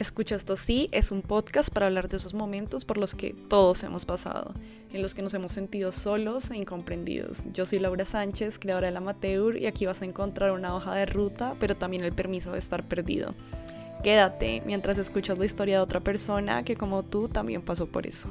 Escucha esto sí es un podcast para hablar de esos momentos por los que todos hemos pasado, en los que nos hemos sentido solos e incomprendidos. Yo soy Laura Sánchez, creadora del Amateur, y aquí vas a encontrar una hoja de ruta, pero también el permiso de estar perdido. Quédate mientras escuchas la historia de otra persona que como tú también pasó por eso.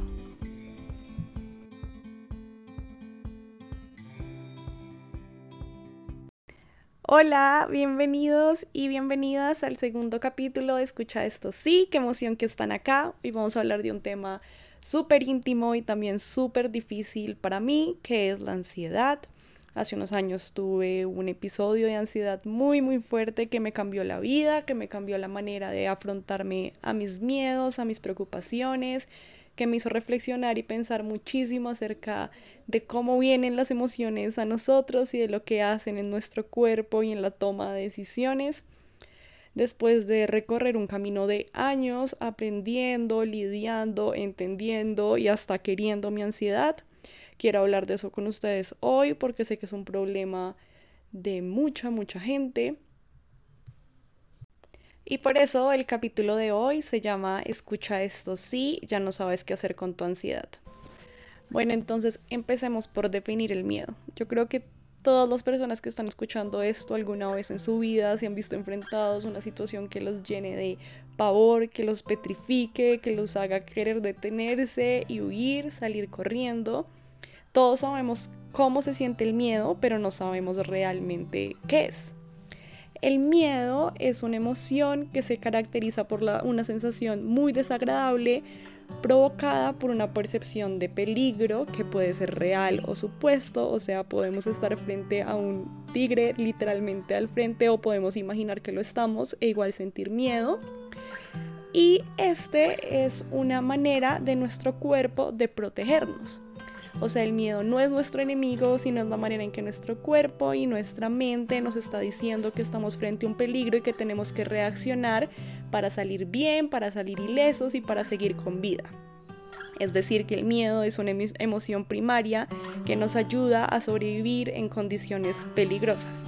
Hola, bienvenidos y bienvenidas al segundo capítulo de Escucha esto sí, qué emoción que están acá. Hoy vamos a hablar de un tema súper íntimo y también súper difícil para mí, que es la ansiedad. Hace unos años tuve un episodio de ansiedad muy muy fuerte que me cambió la vida, que me cambió la manera de afrontarme a mis miedos, a mis preocupaciones que me hizo reflexionar y pensar muchísimo acerca de cómo vienen las emociones a nosotros y de lo que hacen en nuestro cuerpo y en la toma de decisiones. Después de recorrer un camino de años aprendiendo, lidiando, entendiendo y hasta queriendo mi ansiedad, quiero hablar de eso con ustedes hoy porque sé que es un problema de mucha, mucha gente y por eso el capítulo de hoy se llama Escucha esto sí, ya no sabes qué hacer con tu ansiedad. Bueno, entonces empecemos por definir el miedo. Yo creo que todas las personas que están escuchando esto alguna vez en su vida se han visto enfrentados a una situación que los llene de pavor, que los petrifique, que los haga querer detenerse y huir, salir corriendo. Todos sabemos cómo se siente el miedo, pero no sabemos realmente qué es. El miedo es una emoción que se caracteriza por una sensación muy desagradable provocada por una percepción de peligro que puede ser real o supuesto, o sea, podemos estar frente a un tigre literalmente al frente o podemos imaginar que lo estamos e igual sentir miedo. Y este es una manera de nuestro cuerpo de protegernos. O sea, el miedo no es nuestro enemigo, sino es la manera en que nuestro cuerpo y nuestra mente nos está diciendo que estamos frente a un peligro y que tenemos que reaccionar para salir bien, para salir ilesos y para seguir con vida. Es decir, que el miedo es una emoción primaria que nos ayuda a sobrevivir en condiciones peligrosas.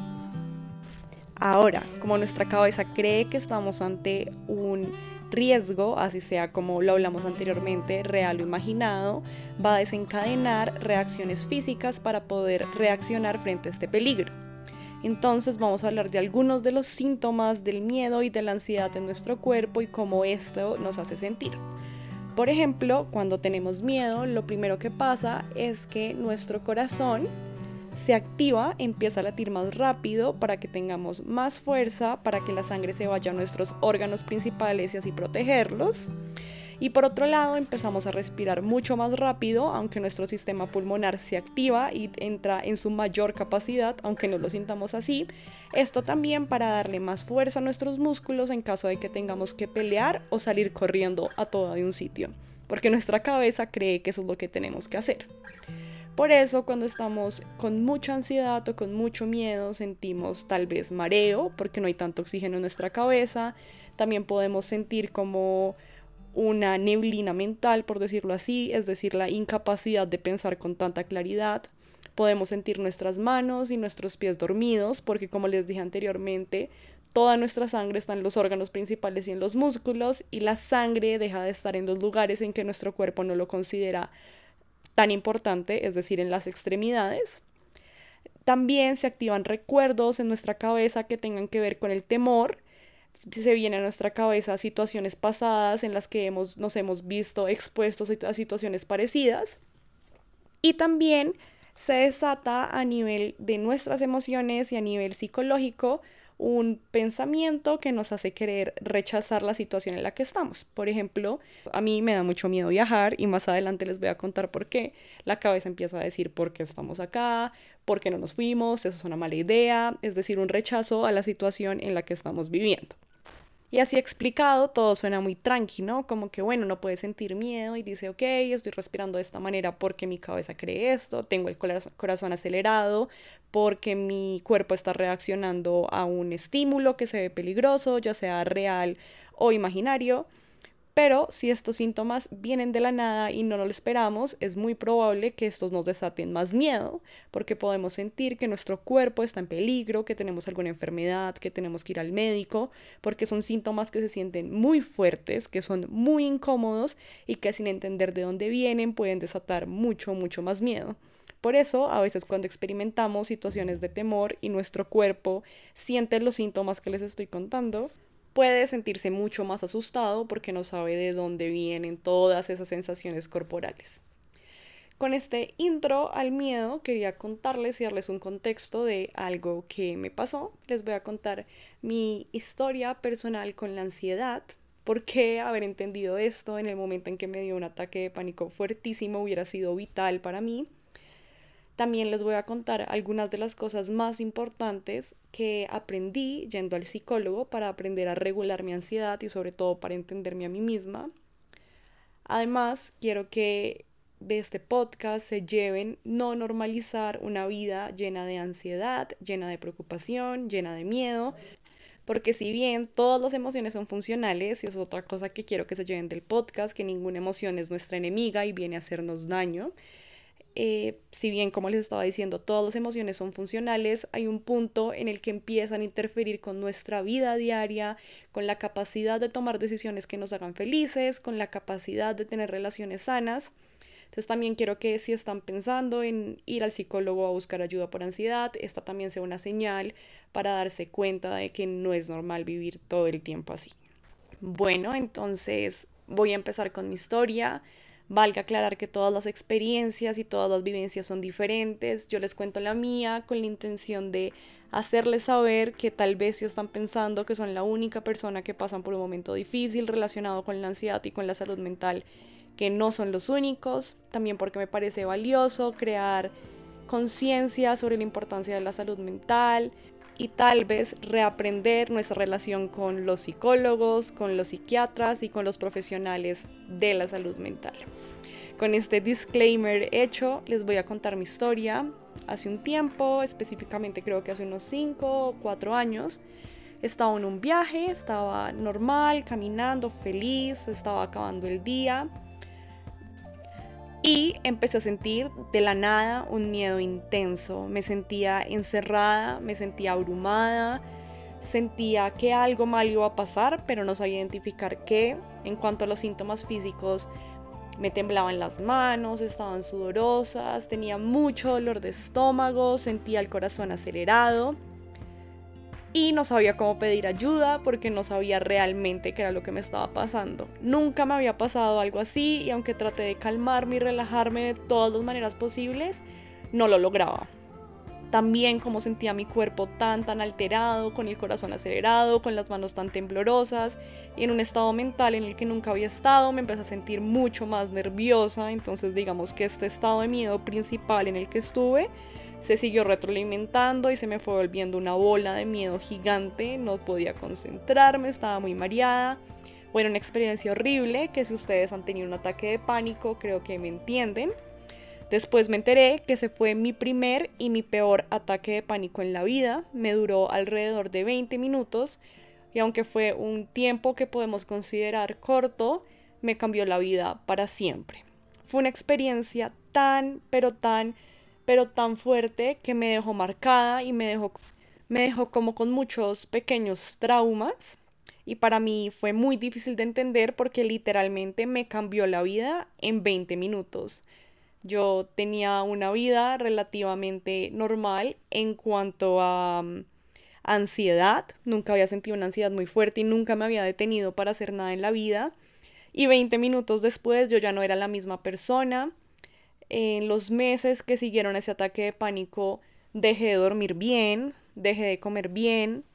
Ahora, como nuestra cabeza cree que estamos ante un riesgo, así sea como lo hablamos anteriormente, real o imaginado, va a desencadenar reacciones físicas para poder reaccionar frente a este peligro. Entonces vamos a hablar de algunos de los síntomas del miedo y de la ansiedad en nuestro cuerpo y cómo esto nos hace sentir. Por ejemplo, cuando tenemos miedo, lo primero que pasa es que nuestro corazón se activa, empieza a latir más rápido para que tengamos más fuerza, para que la sangre se vaya a nuestros órganos principales y así protegerlos. Y por otro lado, empezamos a respirar mucho más rápido, aunque nuestro sistema pulmonar se activa y entra en su mayor capacidad, aunque no lo sintamos así. Esto también para darle más fuerza a nuestros músculos en caso de que tengamos que pelear o salir corriendo a todo de un sitio, porque nuestra cabeza cree que eso es lo que tenemos que hacer. Por eso cuando estamos con mucha ansiedad o con mucho miedo sentimos tal vez mareo porque no hay tanto oxígeno en nuestra cabeza. También podemos sentir como una neblina mental, por decirlo así, es decir, la incapacidad de pensar con tanta claridad. Podemos sentir nuestras manos y nuestros pies dormidos porque como les dije anteriormente, toda nuestra sangre está en los órganos principales y en los músculos y la sangre deja de estar en los lugares en que nuestro cuerpo no lo considera tan importante, es decir, en las extremidades. También se activan recuerdos en nuestra cabeza que tengan que ver con el temor. Se vienen a nuestra cabeza situaciones pasadas en las que hemos, nos hemos visto expuestos a situaciones parecidas. Y también se desata a nivel de nuestras emociones y a nivel psicológico un pensamiento que nos hace querer rechazar la situación en la que estamos. Por ejemplo, a mí me da mucho miedo viajar y más adelante les voy a contar por qué. La cabeza empieza a decir por qué estamos acá, por qué no nos fuimos, eso es una mala idea, es decir, un rechazo a la situación en la que estamos viviendo. Y así explicado, todo suena muy tranqui, ¿no? Como que, bueno, no puede sentir miedo y dice, ok, estoy respirando de esta manera porque mi cabeza cree esto, tengo el corazón acelerado porque mi cuerpo está reaccionando a un estímulo que se ve peligroso, ya sea real o imaginario. Pero si estos síntomas vienen de la nada y no lo esperamos, es muy probable que estos nos desaten más miedo, porque podemos sentir que nuestro cuerpo está en peligro, que tenemos alguna enfermedad, que tenemos que ir al médico, porque son síntomas que se sienten muy fuertes, que son muy incómodos y que sin entender de dónde vienen pueden desatar mucho, mucho más miedo. Por eso, a veces cuando experimentamos situaciones de temor y nuestro cuerpo siente los síntomas que les estoy contando, puede sentirse mucho más asustado porque no sabe de dónde vienen todas esas sensaciones corporales. Con este intro al miedo quería contarles y darles un contexto de algo que me pasó. Les voy a contar mi historia personal con la ansiedad, por qué haber entendido esto en el momento en que me dio un ataque de pánico fuertísimo hubiera sido vital para mí también les voy a contar algunas de las cosas más importantes que aprendí yendo al psicólogo para aprender a regular mi ansiedad y sobre todo para entenderme a mí misma. Además, quiero que de este podcast se lleven no normalizar una vida llena de ansiedad, llena de preocupación, llena de miedo, porque si bien todas las emociones son funcionales, y es otra cosa que quiero que se lleven del podcast, que ninguna emoción es nuestra enemiga y viene a hacernos daño, eh, si bien, como les estaba diciendo, todas las emociones son funcionales, hay un punto en el que empiezan a interferir con nuestra vida diaria, con la capacidad de tomar decisiones que nos hagan felices, con la capacidad de tener relaciones sanas. Entonces también quiero que si están pensando en ir al psicólogo a buscar ayuda por ansiedad, esta también sea una señal para darse cuenta de que no es normal vivir todo el tiempo así. Bueno, entonces voy a empezar con mi historia. Valga aclarar que todas las experiencias y todas las vivencias son diferentes. Yo les cuento la mía con la intención de hacerles saber que tal vez si están pensando que son la única persona que pasan por un momento difícil relacionado con la ansiedad y con la salud mental, que no son los únicos. También porque me parece valioso crear conciencia sobre la importancia de la salud mental, y tal vez reaprender nuestra relación con los psicólogos, con los psiquiatras y con los profesionales de la salud mental. Con este disclaimer hecho, les voy a contar mi historia. Hace un tiempo, específicamente creo que hace unos 5 o 4 años, estaba en un viaje, estaba normal, caminando, feliz, estaba acabando el día y empecé a sentir de la nada un miedo intenso. Me sentía encerrada, me sentía abrumada, sentía que algo mal iba a pasar, pero no sabía identificar qué. En cuanto a los síntomas físicos, me temblaban las manos, estaban sudorosas, tenía mucho dolor de estómago, sentía el corazón acelerado y no sabía cómo pedir ayuda porque no sabía realmente qué era lo que me estaba pasando. Nunca me había pasado algo así y aunque traté de calmarme y relajarme de todas las maneras posibles, no lo lograba. También como sentía mi cuerpo tan tan alterado, con el corazón acelerado, con las manos tan temblorosas y en un estado mental en el que nunca había estado, me empecé a sentir mucho más nerviosa, entonces digamos que este estado de miedo principal en el que estuve se siguió retroalimentando y se me fue volviendo una bola de miedo gigante, no podía concentrarme, estaba muy mareada. Bueno, una experiencia horrible que si ustedes han tenido un ataque de pánico creo que me entienden. Después me enteré que se fue mi primer y mi peor ataque de pánico en la vida. Me duró alrededor de 20 minutos y aunque fue un tiempo que podemos considerar corto, me cambió la vida para siempre. Fue una experiencia tan, pero tan pero tan fuerte que me dejó marcada y me dejó, me dejó como con muchos pequeños traumas. Y para mí fue muy difícil de entender porque literalmente me cambió la vida en 20 minutos. Yo tenía una vida relativamente normal en cuanto a mm, ansiedad. Nunca había sentido una ansiedad muy fuerte y nunca me había detenido para hacer nada en la vida. Y 20 minutos después yo ya no era la misma persona en los meses que siguieron ese ataque de pánico dejé de dormir bien, dejé de comer bien,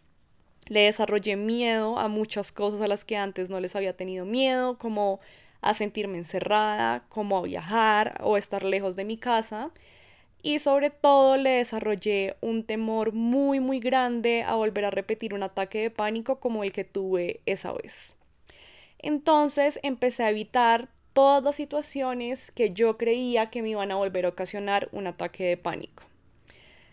le desarrollé miedo a muchas cosas a las que antes no les había tenido miedo, como a sentirme encerrada, como a viajar o estar lejos de mi casa. Y sobre todo le desarrollé un temor muy muy grande a volver a repetir un ataque de pánico como el que tuve esa vez. Entonces empecé a evitar todas las situaciones que yo creía que me iban a volver a ocasionar un ataque de pánico.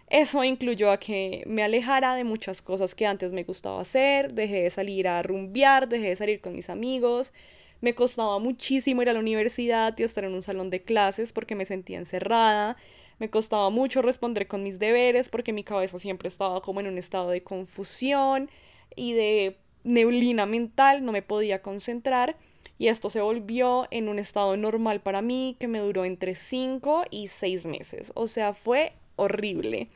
Eso incluyó a que me alejara de muchas cosas que antes me gustaba hacer, dejé de salir a rumbear, dejé de salir con mis amigos, Me costaba muchísimo ir a la universidad y estar en un salón de clases porque me sentía encerrada. Me costaba mucho responder con mis deberes porque mi cabeza siempre estaba como en un estado de confusión y de neblina mental, no me podía concentrar y esto se volvió en un estado normal para mí que me duró entre 5 y 6 meses. O sea, fue horrible.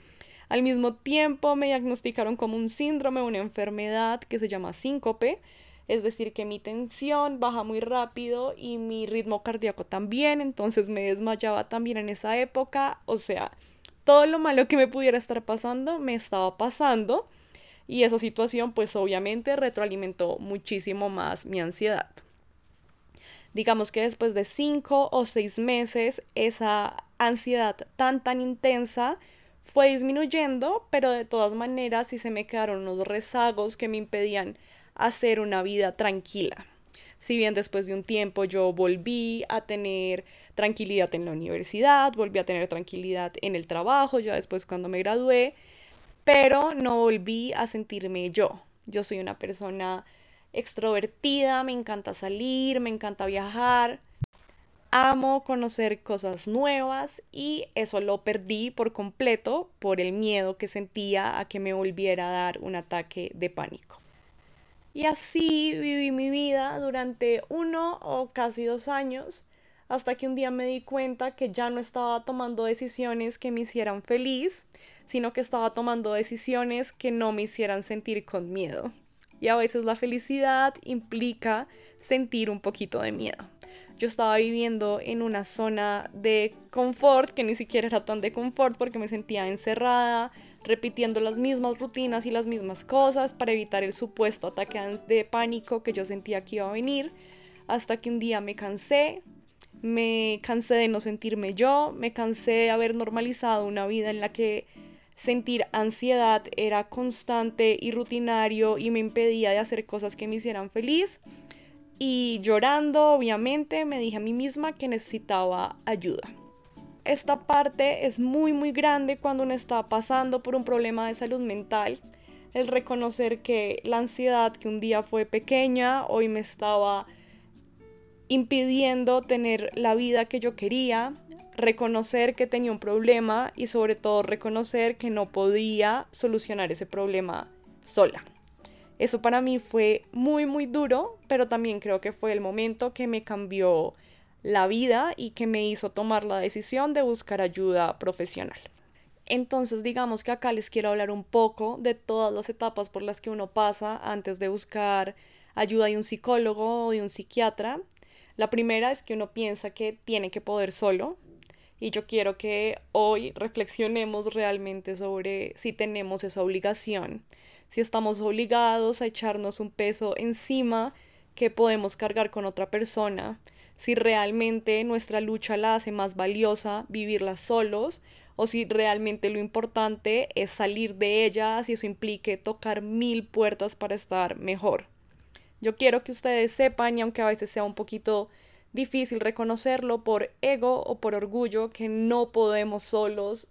Al mismo tiempo me diagnosticaron como un síndrome, una enfermedad que se llama síncope, es decir, que mi tensión baja muy rápido y mi ritmo cardíaco también, entonces me desmayaba también en esa época, o sea, todo lo malo que me pudiera estar pasando me estaba pasando y esa situación pues obviamente retroalimentó muchísimo más mi ansiedad. Digamos que después de cinco o seis meses esa ansiedad tan tan intensa fue disminuyendo, pero de todas maneras sí se me quedaron unos rezagos que me impedían hacer una vida tranquila. Si bien después de un tiempo yo volví a tener tranquilidad en la universidad, volví a tener tranquilidad en el trabajo, ya después cuando me gradué, pero no volví a sentirme yo. Yo soy una persona extrovertida, me encanta salir, me encanta viajar, amo conocer cosas nuevas y eso lo perdí por completo por el miedo que sentía a que me volviera a dar un ataque de pánico. Y así viví mi vida durante uno o casi dos años, hasta que un día me di cuenta que ya no estaba tomando decisiones que me hicieran feliz, sino que estaba tomando decisiones que no me hicieran sentir con miedo. Y a veces la felicidad implica sentir un poquito de miedo. Yo estaba viviendo en una zona de confort que ni siquiera era tan de confort porque me sentía encerrada, repitiendo las mismas rutinas y las mismas cosas para evitar el supuesto ataque de pánico que yo sentía que iba a venir, hasta que un día me cansé, me cansé de no sentirme yo, me cansé de haber normalizado una vida en la que sentir ansiedad era constante y rutinario y me impedía de hacer cosas que me hicieran feliz. Y llorando, obviamente, me dije a mí misma que necesitaba ayuda esta parte es muy muy grande cuando uno está pasando por un problema de salud mental. El reconocer que la ansiedad que un día fue pequeña, hoy me estaba impidiendo tener la vida que yo quería, reconocer que tenía un problema y sobre todo reconocer que no podía solucionar ese problema sola. Eso para mí fue muy muy duro, pero también creo que fue el momento que me cambió la vida y que me hizo tomar la decisión de buscar ayuda profesional. Entonces digamos que acá les quiero hablar un poco de todas las etapas por las que uno pasa antes de buscar ayuda de un psicólogo o de un psiquiatra. La primera es que uno piensa que tiene que poder solo y yo quiero que hoy reflexionemos realmente sobre si tenemos esa obligación, si estamos obligados a echarnos un peso encima que podemos cargar con otra persona, si realmente nuestra lucha la hace más valiosa vivirla solos o si realmente lo importante es salir de ella si eso implique tocar mil puertas para estar mejor. Yo quiero que ustedes sepan, y aunque a veces sea un poquito difícil reconocerlo por ego o por orgullo, que no podemos solos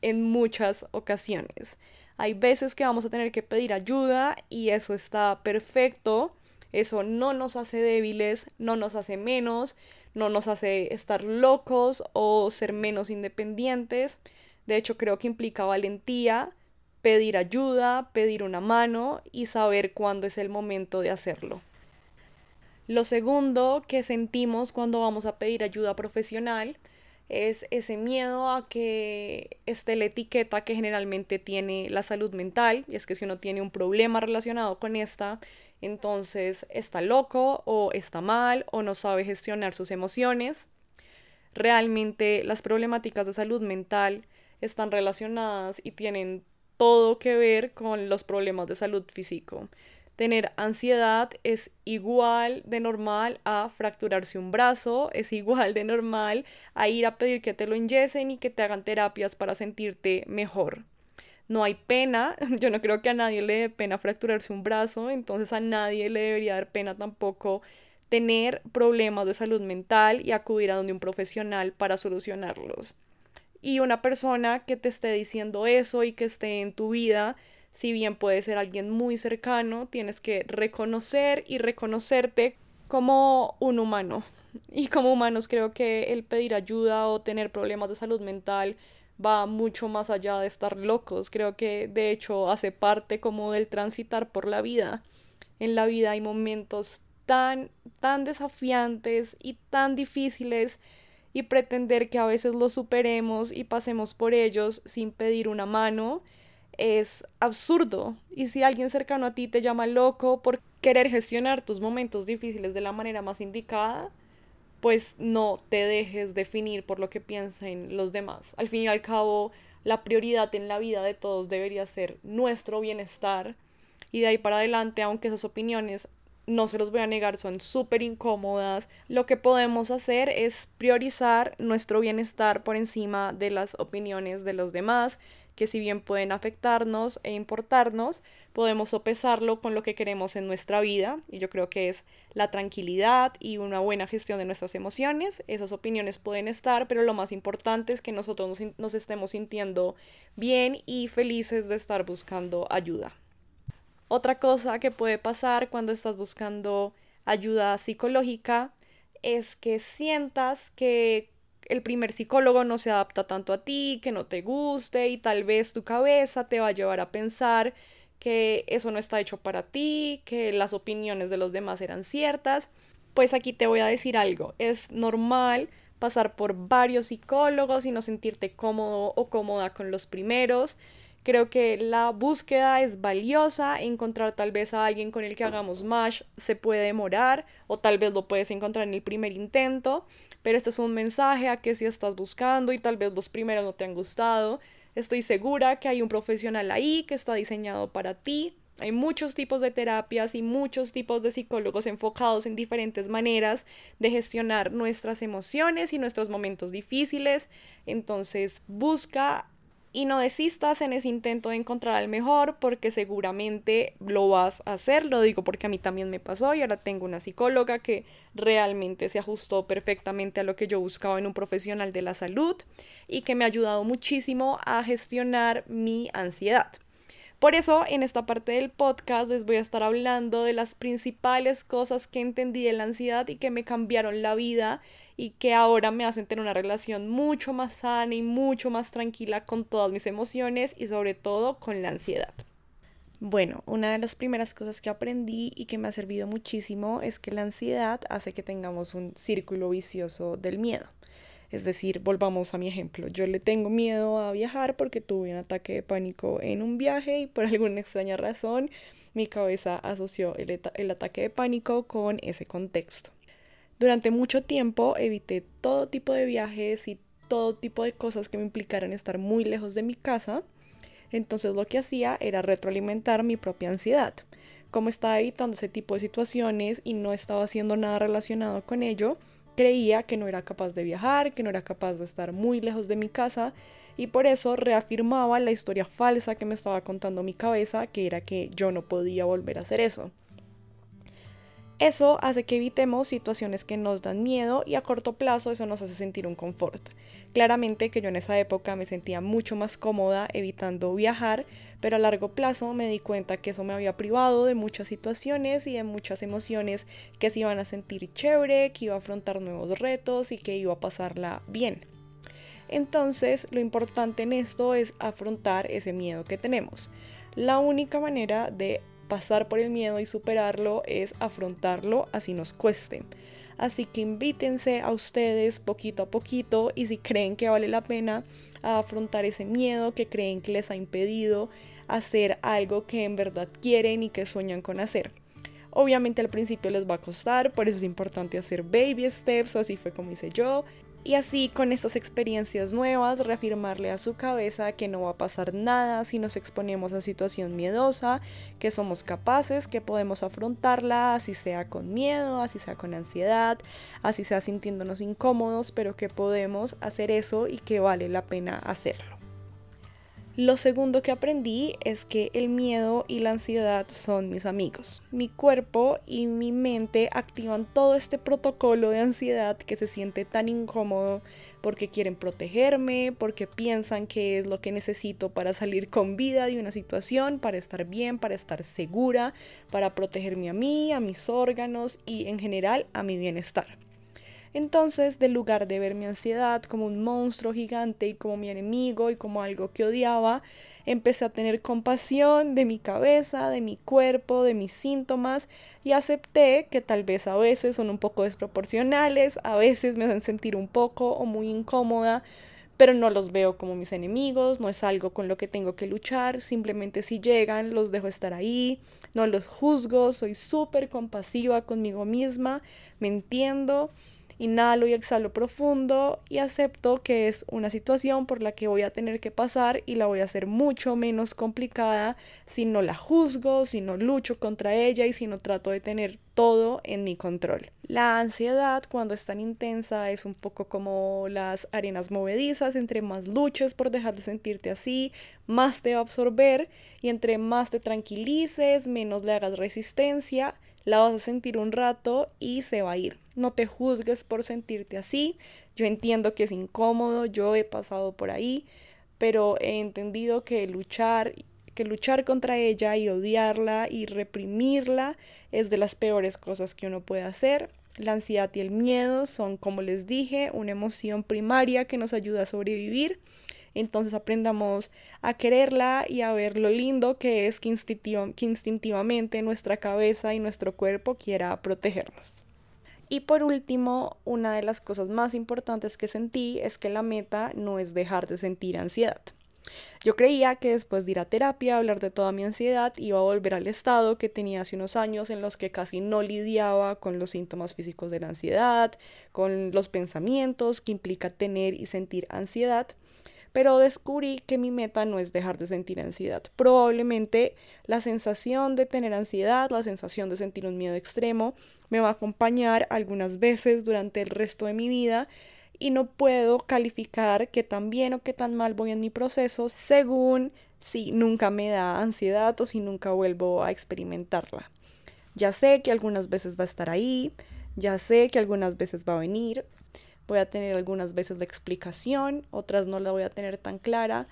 en muchas ocasiones. Hay veces que vamos a tener que pedir ayuda y eso está perfecto eso no nos hace débiles, no nos hace menos, no nos hace estar locos o ser menos independientes. De hecho, creo que implica valentía, pedir ayuda, pedir una mano y saber cuándo es el momento de hacerlo. Lo segundo que sentimos cuando vamos a pedir ayuda profesional es ese miedo a que esté la etiqueta que generalmente tiene la salud mental, y es que si uno tiene un problema relacionado con esta, entonces está loco o está mal o no sabe gestionar sus emociones. Realmente las problemáticas de salud mental están relacionadas y tienen todo que ver con los problemas de salud físico. Tener ansiedad es igual de normal a fracturarse un brazo, es igual de normal a ir a pedir que te lo inyesen y que te hagan terapias para sentirte mejor no hay pena, yo no creo que a nadie le dé pena fracturarse un brazo, entonces a nadie le debería dar pena tampoco tener problemas de salud mental y acudir a donde un profesional para solucionarlos. Y una persona que te esté diciendo eso y que esté en tu vida, si bien puede ser alguien muy cercano, tienes que reconocer y reconocerte como un humano. Y como humanos creo que el pedir ayuda o tener problemas de salud mental va mucho más allá de estar locos. Creo que de hecho hace parte como del transitar por la vida. En la vida hay momentos tan, tan desafiantes y tan difíciles y pretender que a veces los superemos y pasemos por ellos sin pedir una mano es absurdo. Y si alguien cercano a ti te llama loco por querer gestionar tus momentos difíciles de la manera más indicada, pues no te dejes definir por lo que piensen los demás. Al fin y al cabo, la prioridad en la vida de todos debería ser nuestro bienestar y de ahí para adelante, aunque esas opiniones no se los voy a negar, son súper incómodas. Lo que podemos hacer es priorizar nuestro bienestar por encima de las opiniones de los demás que si bien pueden afectarnos e importarnos, podemos sopesarlo con lo que queremos en nuestra vida y yo creo que es la tranquilidad y una buena gestión de nuestras emociones. Esas opiniones pueden estar, pero lo más importante es que nosotros nos, nos estemos sintiendo bien y felices de estar buscando ayuda. Otra cosa que puede pasar cuando estás buscando ayuda psicológica es que sientas que el primer psicólogo no se adapta tanto a ti, que no te guste y tal vez tu cabeza te va a llevar a pensar que eso no está hecho para ti, que las opiniones de los demás eran ciertas. Pues aquí te voy a decir algo, es normal pasar por varios psicólogos y no sentirte cómodo o cómoda con los primeros. Creo que la búsqueda es valiosa, encontrar tal vez a alguien con el que hagamos match se puede demorar o tal vez lo puedes encontrar en el primer intento, pero este es un mensaje a que si estás buscando y tal vez los primeros no te han gustado, estoy segura que hay un profesional ahí que está diseñado para ti. Hay muchos tipos de terapias y muchos tipos de psicólogos enfocados en diferentes maneras de gestionar nuestras emociones y nuestros momentos difíciles. Entonces busca y no desistas en ese intento de encontrar al mejor porque seguramente lo vas a hacer, lo digo porque a mí también me pasó y ahora tengo una psicóloga que realmente se ajustó perfectamente a lo que yo buscaba en un profesional de la salud y que me ha ayudado muchísimo a gestionar mi ansiedad. Por eso en esta parte del podcast les voy a estar hablando de las principales cosas que entendí de la ansiedad y que me cambiaron la vida y que ahora me hacen tener una relación mucho más sana y mucho más tranquila con todas mis emociones y sobre todo con la ansiedad. Bueno, una de las primeras cosas que aprendí y que me ha servido muchísimo es que la ansiedad hace que tengamos un círculo vicioso del miedo. Es decir, volvamos a mi ejemplo. Yo le tengo miedo a viajar porque tuve un ataque de pánico en un viaje y por alguna extraña razón mi cabeza asoció el, el ataque de pánico con ese contexto. Durante mucho tiempo evité todo tipo de viajes y todo tipo de cosas que me implicaran estar muy lejos de mi casa. Entonces lo que hacía era retroalimentar mi propia ansiedad. Como estaba evitando ese tipo de situaciones y no estaba haciendo nada relacionado con ello, creía que no era capaz de viajar, que no era capaz de estar muy lejos de mi casa y por eso reafirmaba la historia falsa que me estaba contando mi cabeza, que era que yo no podía volver a hacer eso. Eso hace que evitemos situaciones que nos dan miedo y a corto plazo eso nos hace sentir un confort. Claramente que yo en esa época me sentía mucho más cómoda evitando viajar, pero a largo plazo me di cuenta que eso me había privado de muchas situaciones y de muchas emociones que se iban a sentir chévere, que iba a afrontar nuevos retos y que iba a pasarla bien. Entonces, lo importante en esto es afrontar ese miedo que tenemos. La única manera de pasar por el miedo y superarlo es afrontarlo así nos cueste. Así que invítense a ustedes poquito a poquito y si creen que vale la pena afrontar ese miedo que creen que les ha impedido hacer algo que en verdad quieren y que sueñan con hacer. Obviamente al principio les va a costar, por eso es importante hacer baby steps, así fue como hice yo, y así con estas experiencias nuevas reafirmarle a su cabeza que no va a pasar nada si nos exponemos a situación miedosa, que somos capaces, que podemos afrontarla, así sea con miedo, así sea con ansiedad, así sea sintiéndonos incómodos, pero que podemos hacer eso y que vale la pena hacerlo. Lo segundo que aprendí es que el miedo y la ansiedad son mis amigos. Mi cuerpo y mi mente activan todo este protocolo de ansiedad que se siente tan incómodo porque quieren protegerme, porque piensan que es lo que necesito para salir con vida de una situación, para estar bien, para estar segura, para protegerme a mí, a mis órganos y en general a mi bienestar. Entonces, del lugar de ver mi ansiedad como un monstruo gigante y como mi enemigo y como algo que odiaba, empecé a tener compasión de mi cabeza, de mi cuerpo, de mis síntomas y acepté que tal vez a veces son un poco desproporcionales, a veces me hacen sentir un poco o muy incómoda, pero no los veo como mis enemigos, no es algo con lo que tengo que luchar, simplemente si llegan los dejo estar ahí, no los juzgo, soy súper compasiva conmigo misma, me entiendo Inhalo y exhalo profundo y acepto que es una situación por la que voy a tener que pasar y la voy a hacer mucho menos complicada si no la juzgo, si no lucho contra ella y si no trato de tener todo en mi control. La ansiedad cuando es tan intensa es un poco como las arenas movedizas, entre más luches por dejar de sentirte así, más te va a absorber y entre más te tranquilices, menos le hagas resistencia, la vas a sentir un rato y se va a ir. No te juzgues por sentirte así. Yo entiendo que es incómodo, yo he pasado por ahí, pero he entendido que luchar que luchar contra ella y odiarla y reprimirla es de las peores cosas que uno puede hacer. La ansiedad y el miedo son, como les dije, una emoción primaria que nos ayuda a sobrevivir entonces aprendamos a quererla y a ver lo lindo que es que, instintivamente nuestra cabeza y nuestro cuerpo quiera protegernos. Y por último, una de las cosas más importantes que sentí es que la meta no es dejar de sentir ansiedad. Yo creía que después de ir a terapia, hablar de toda mi ansiedad, iba a volver al estado que tenía hace unos años en los que casi no lidiaba con los síntomas físicos de la ansiedad, con los pensamientos que implica tener y sentir ansiedad pero descubrí que mi meta no es dejar de sentir ansiedad. Probablemente la sensación de tener ansiedad, la sensación de sentir un miedo extremo, me va a acompañar algunas veces durante el resto de mi vida y no puedo calificar qué tan bien o qué tan mal voy en mi proceso según si nunca me da ansiedad o si nunca vuelvo a experimentarla. Ya sé que algunas veces va a estar ahí, ya sé que algunas veces va a venir, voy a tener algunas veces la explicación, otras no la voy a tener tan clara.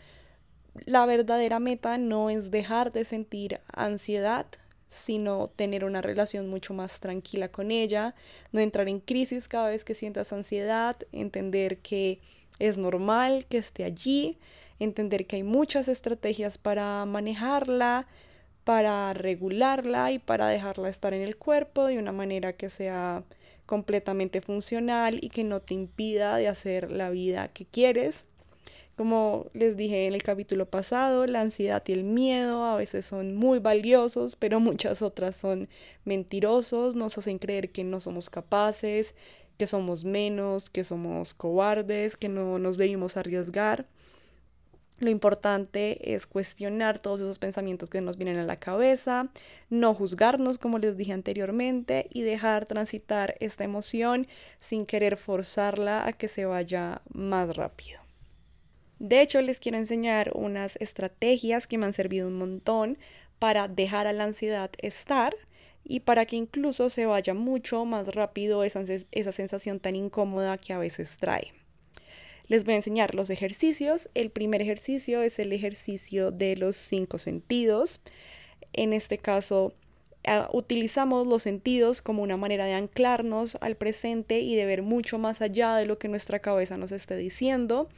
La verdadera meta no es dejar de sentir ansiedad, sino tener una relación mucho más tranquila con ella, no entrar en crisis cada vez que sientas ansiedad, entender que es normal que esté allí, entender que hay muchas estrategias para manejarla, para regularla y para dejarla estar en el cuerpo de una manera que sea completamente funcional y que no te impida de hacer la vida que quieres. Como les dije en el capítulo pasado, la ansiedad y el miedo a veces son muy valiosos, pero muchas otras son mentirosos, nos hacen creer que no somos capaces, que somos menos, que somos cobardes, que no nos debimos arriesgar. Lo importante es cuestionar todos esos pensamientos que nos vienen a la cabeza, no juzgarnos como les dije anteriormente y dejar transitar esta emoción sin querer forzarla a que se vaya más rápido. De hecho, les quiero enseñar unas estrategias que me han servido un montón para dejar a la ansiedad estar y para que incluso se vaya mucho más rápido esa, esa sensación tan incómoda que a veces trae. Les voy a enseñar los ejercicios. El primer ejercicio es el ejercicio de los cinco sentidos. En este caso, ah, utilizamos los sentidos como una manera de anclarnos al presente y de ver mucho más allá de lo que nuestra cabeza nos esté diciendo.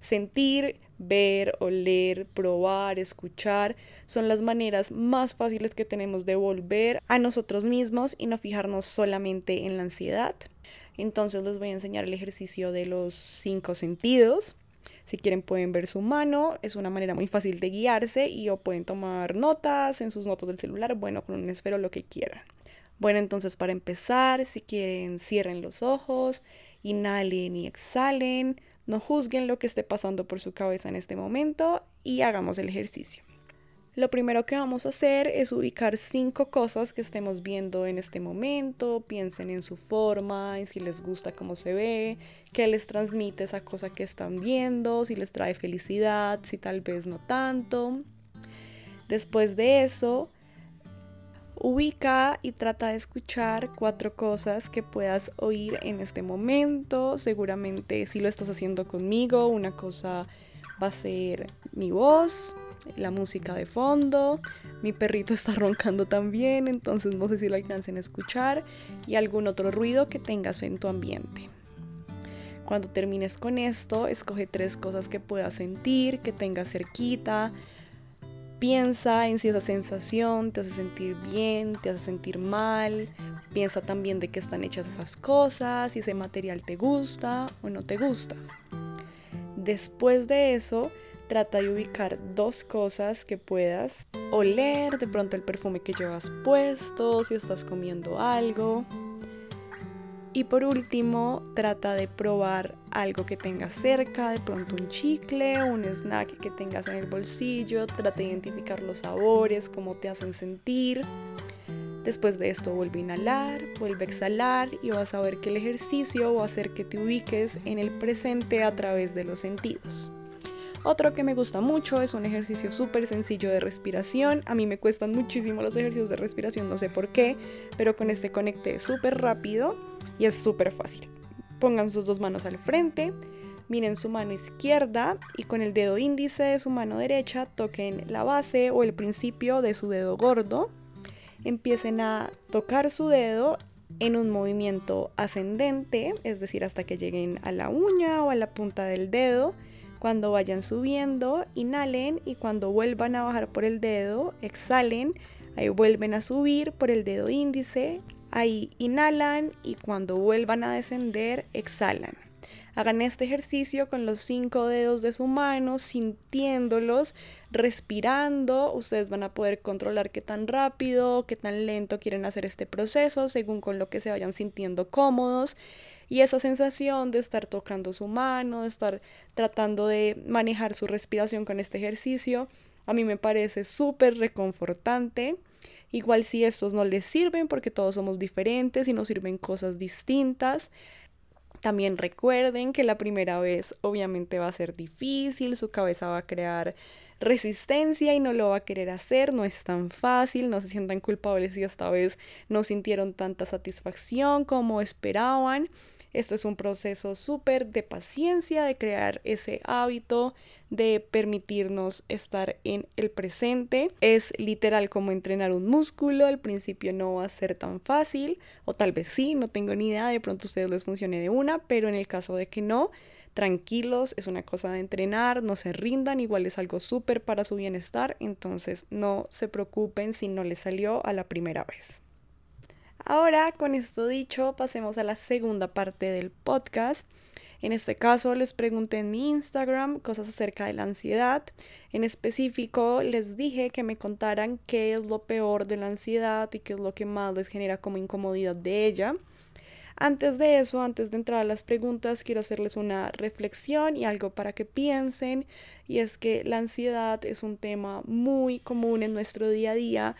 Sentir, ver, oler, probar, escuchar son las maneras más fáciles que tenemos de volver a nosotros mismos y no fijarnos solamente en la ansiedad. Entonces les voy a enseñar el ejercicio de los cinco sentidos. Si quieren pueden ver su mano, es una manera muy fácil de guiarse y o pueden tomar notas en sus notas del celular, bueno, con un esfero, lo que quieran. Bueno, entonces para empezar, si quieren cierren los ojos, inhalen y exhalen, no juzguen lo que esté pasando por su cabeza en este momento y hagamos el ejercicio. Lo primero que vamos a hacer es ubicar cinco cosas que estemos viendo en este momento. Piensen en su forma, en si les gusta cómo se ve, qué les transmite esa cosa que están viendo, si les trae felicidad, si tal vez no tanto. Después de eso, ubica y trata de escuchar cuatro cosas que puedas oír en este momento. Seguramente si lo estás haciendo conmigo, una cosa va a ser mi voz, la música de fondo, mi perrito está roncando también, entonces no sé si lo alcancen a escuchar, y algún otro ruido que tengas en tu ambiente. Cuando termines con esto, escoge tres cosas que puedas sentir, que tengas cerquita. Piensa en si esa sensación te hace sentir bien, te hace sentir mal. Piensa también de qué están hechas esas cosas, si ese material te gusta o no te gusta. Después de eso, trata de ubicar dos cosas que puedas oler, de pronto el perfume que llevas puesto, si estás comiendo algo. Y por último, trata de probar algo que tengas cerca, de pronto un chicle un snack que tengas en el bolsillo. Trata de identificar los sabores, cómo te hacen sentir. Después de esto vuelve a inhalar, vuelve a exhalar y vas a ver que el ejercicio va a hacer que te ubiques en el presente a través de los sentidos. Otro que me gusta mucho es un ejercicio súper sencillo de respiración. A mí me cuestan muchísimo los ejercicios de respiración, no sé por qué, pero con este conecté súper rápido y es súper fácil. Pongan sus dos manos al frente, miren su mano izquierda y con el dedo índice de su mano derecha toquen la base o el principio de su dedo gordo. Empiecen a tocar su dedo en un movimiento ascendente, es decir, hasta que lleguen a la uña o a la punta del dedo cuando vayan subiendo, inhalen y cuando vuelvan a bajar por el dedo, exhalen. Ahí vuelven a subir por el dedo índice. Ahí inhalan y cuando vuelvan a descender, exhalan. Hagan este ejercicio con los cinco dedos de su mano, sintiéndolos, respirando. Ustedes van a poder controlar qué tan rápido, qué tan lento quieren hacer este proceso, según con lo que se vayan sintiendo cómodos. Y esa sensación de estar tocando su mano, de estar tratando de manejar su respiración con este ejercicio, a mí me parece súper reconfortante. Igual si estos no les sirven porque todos somos diferentes y nos sirven cosas distintas. También recuerden que la primera vez obviamente va a ser difícil, su cabeza va a crear resistencia y no lo va a querer hacer, no es tan fácil, no se sientan culpables si esta vez no sintieron tanta satisfacción como esperaban. Esto es un proceso súper de paciencia, de crear ese hábito, de permitirnos estar en el presente. Es literal como entrenar un músculo, al principio no va a ser tan fácil, o tal vez sí, no tengo ni idea, de pronto a ustedes les funcione de una, pero en el caso de que no, tranquilos, es una cosa de entrenar, no se rindan, igual es algo súper para su bienestar, entonces no se preocupen si no les salió a la primera vez. Ahora, con esto dicho, pasemos a la segunda parte del podcast. En este caso les pregunté en mi Instagram cosas acerca de la ansiedad. En específico les dije que me contaran qué es lo peor de la ansiedad y qué es lo que más les genera como incomodidad de ella. Antes de eso, antes de entrar a las preguntas, quiero hacerles una reflexión y algo para que piensen. Y es que la ansiedad es un tema muy común en nuestro día a día,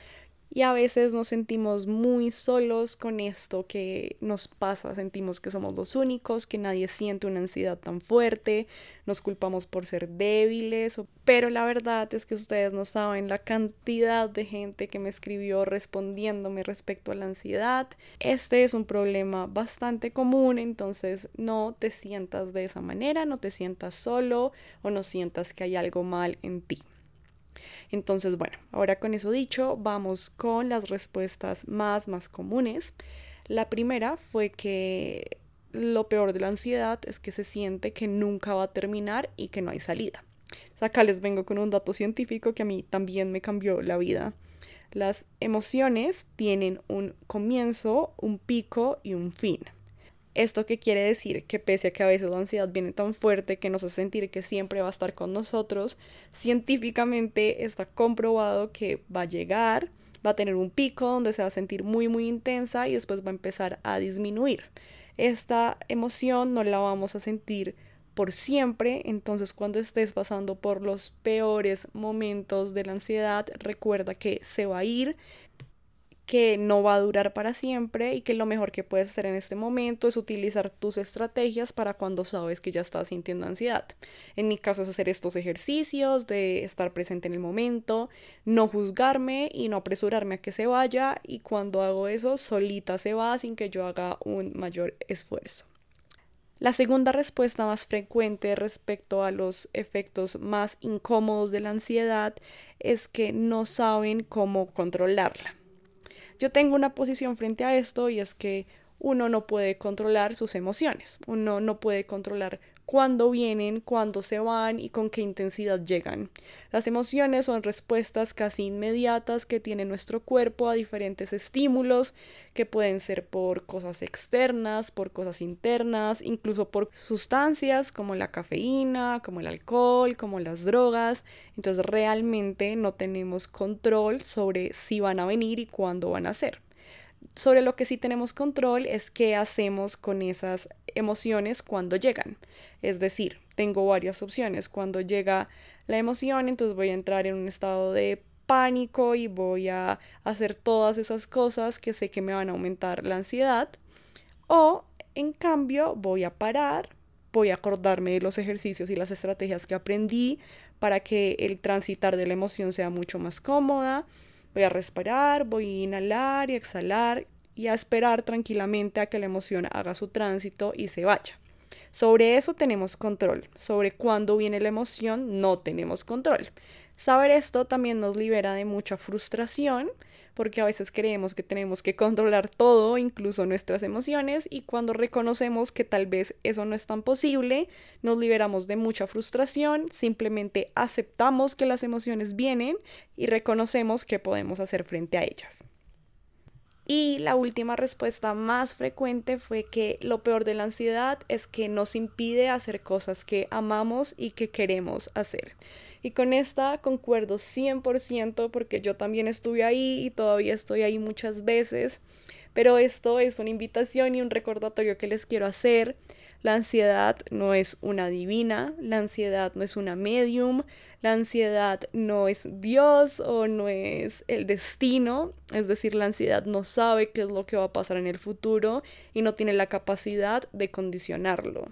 y a veces nos sentimos muy solos con esto que nos pasa, sentimos que somos los únicos, que nadie siente una ansiedad tan fuerte, nos culpamos por ser débiles, pero la verdad es que ustedes no saben la cantidad de gente que me escribió respondiéndome respecto a la ansiedad. Este es un problema bastante común, entonces no te sientas de esa manera, no te sientas solo o no sientas que hay algo mal en ti. Entonces, bueno, ahora con eso dicho, vamos con las respuestas más, más comunes. La primera fue que lo peor de la ansiedad es que se siente que nunca va a terminar y que no hay salida. Acá les vengo con un dato científico que a mí también me cambió la vida. Las emociones tienen un comienzo, un pico y un fin. ¿Esto qué quiere decir? Que pese a que a veces la ansiedad viene tan fuerte que nos hace sentir que siempre va a estar con nosotros, científicamente está comprobado que va a llegar, va a tener un pico donde se va a sentir muy muy intensa y después va a empezar a disminuir. Esta emoción no la vamos a sentir por siempre, entonces cuando estés pasando por los peores momentos de la ansiedad, recuerda que se va a ir, que no va a durar para siempre y que lo mejor que puedes hacer en este momento es utilizar tus estrategias para cuando sabes que ya estás sintiendo ansiedad. En mi caso es hacer estos ejercicios de estar presente en el momento, no juzgarme y no apresurarme a que se vaya y cuando hago eso solita se va sin que yo haga un mayor esfuerzo. La segunda respuesta más frecuente respecto a los efectos más incómodos de la ansiedad es que no saben cómo controlarla. Yo tengo una posición frente a esto y es que uno no puede controlar sus emociones, uno no puede controlar cuándo vienen, cuándo se van y con qué intensidad llegan. Las emociones son respuestas casi inmediatas que tiene nuestro cuerpo a diferentes estímulos, que pueden ser por cosas externas, por cosas internas, incluso por sustancias como la cafeína, como el alcohol, como las drogas. Entonces realmente no tenemos control sobre si van a venir y cuándo van a ser. Sobre lo que sí tenemos control es qué hacemos con esas emociones cuando llegan. Es decir, tengo varias opciones. Cuando llega la emoción, entonces voy a entrar en un estado de pánico y voy a hacer todas esas cosas que sé que me van a aumentar la ansiedad. O, en cambio, voy a parar, voy a acordarme de los ejercicios y las estrategias que aprendí para que el transitar de la emoción sea mucho más cómoda Voy a respirar, voy a inhalar y exhalar y a esperar tranquilamente a que la emoción haga su tránsito y se vaya. Sobre eso tenemos control. Sobre cuándo viene la emoción no tenemos control. Saber esto también nos libera de mucha frustración porque a veces creemos que tenemos que controlar todo, incluso nuestras emociones, y cuando reconocemos que tal vez eso no es tan posible, nos liberamos de mucha frustración, simplemente aceptamos que las emociones vienen y reconocemos que podemos hacer frente a ellas. Y la última respuesta más frecuente fue que lo peor de la ansiedad es que nos impide hacer cosas que amamos y que queremos hacer. Y con esta concuerdo 100% porque yo también estuve ahí y todavía estoy ahí muchas veces. Pero esto es una invitación y un recordatorio que les quiero hacer. La ansiedad no es una divina, la ansiedad no es una medium, la ansiedad no es Dios o no es el destino, es decir, la ansiedad no sabe qué es lo que va a pasar en el futuro y no tiene la capacidad de condicionarlo.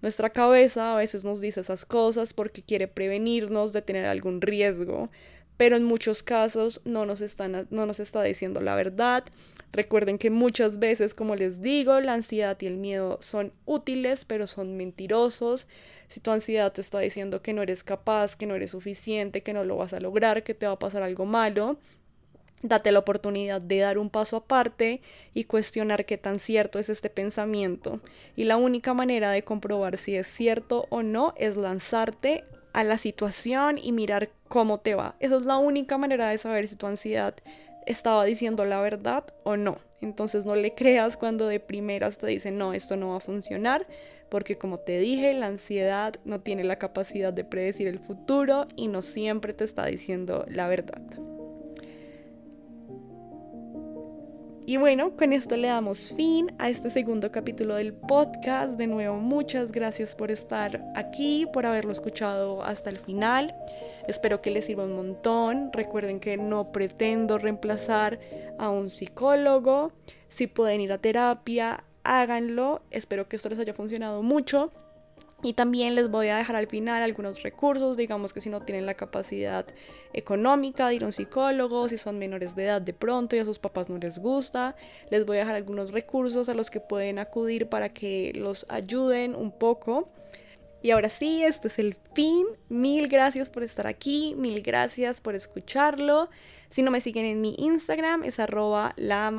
Nuestra cabeza a veces nos dice esas cosas porque quiere prevenirnos de tener algún riesgo, pero en muchos casos no nos, están, no nos está diciendo la verdad. Recuerden que muchas veces, como les digo, la ansiedad y el miedo son útiles, pero son mentirosos. Si tu ansiedad te está diciendo que no eres capaz, que no eres suficiente, que no lo vas a lograr, que te va a pasar algo malo, Date la oportunidad de dar un paso aparte y cuestionar qué tan cierto es este pensamiento. Y la única manera de comprobar si es cierto o no es lanzarte a la situación y mirar cómo te va. Esa es la única manera de saber si tu ansiedad estaba diciendo la verdad o no. Entonces no le creas cuando de primeras te dicen no, esto no va a funcionar, porque como te dije, la ansiedad no tiene la capacidad de predecir el futuro y no siempre te está diciendo la verdad. Y bueno, con esto le damos fin a este segundo capítulo del podcast. De nuevo, muchas gracias por estar aquí, por haberlo escuchado hasta el final. Espero que les sirva un montón. Recuerden que no pretendo reemplazar a un psicólogo. Si pueden ir a terapia, háganlo. Espero que esto les haya funcionado mucho. Y también les voy a dejar al final algunos recursos, digamos que si no tienen la capacidad económica de ir a un psicólogo, si son menores de edad de pronto y a sus papás no les gusta, les voy a dejar algunos recursos a los que pueden acudir para que los ayuden un poco. Y ahora sí, este es el fin. Mil gracias por estar aquí, mil gracias por escucharlo. Si no me siguen en mi Instagram es arroba la.